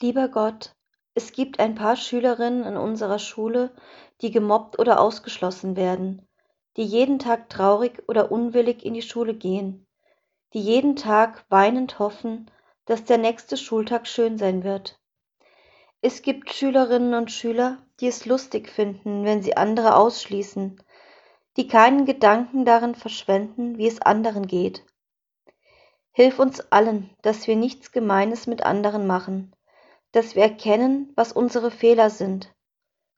Lieber Gott, es gibt ein paar Schülerinnen in unserer Schule, die gemobbt oder ausgeschlossen werden, die jeden Tag traurig oder unwillig in die Schule gehen, die jeden Tag weinend hoffen, dass der nächste Schultag schön sein wird. Es gibt Schülerinnen und Schüler, die es lustig finden, wenn sie andere ausschließen, die keinen Gedanken darin verschwenden, wie es anderen geht. Hilf uns allen, dass wir nichts Gemeines mit anderen machen, dass wir erkennen, was unsere Fehler sind,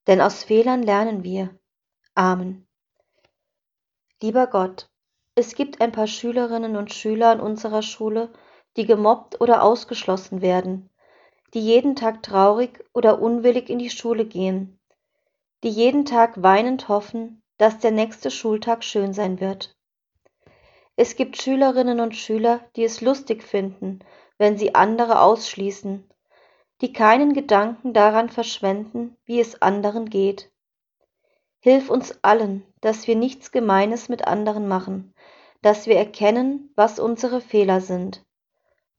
denn aus Fehlern lernen wir. Amen. Lieber Gott, es gibt ein paar Schülerinnen und Schüler an unserer Schule, die gemobbt oder ausgeschlossen werden, die jeden Tag traurig oder unwillig in die Schule gehen, die jeden Tag weinend hoffen, dass der nächste Schultag schön sein wird. Es gibt Schülerinnen und Schüler, die es lustig finden, wenn sie andere ausschließen, die keinen Gedanken daran verschwenden, wie es anderen geht. Hilf uns allen, dass wir nichts Gemeines mit anderen machen, dass wir erkennen, was unsere Fehler sind.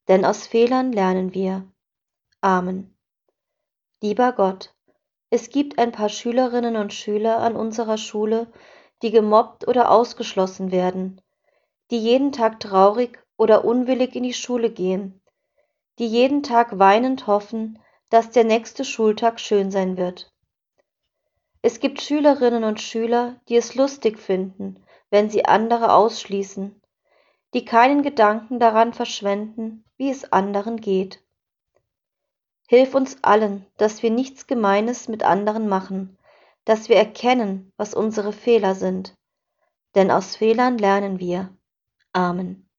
Denn aus Fehlern lernen wir. Amen. Lieber Gott, es gibt ein paar Schülerinnen und Schüler an unserer Schule, die gemobbt oder ausgeschlossen werden, die jeden Tag traurig oder unwillig in die Schule gehen, die jeden Tag weinend hoffen, dass der nächste Schultag schön sein wird. Es gibt Schülerinnen und Schüler, die es lustig finden, wenn sie andere ausschließen, die keinen Gedanken daran verschwenden, wie es anderen geht. Hilf uns allen, dass wir nichts Gemeines mit anderen machen, dass wir erkennen, was unsere Fehler sind, denn aus Fehlern lernen wir. Amen.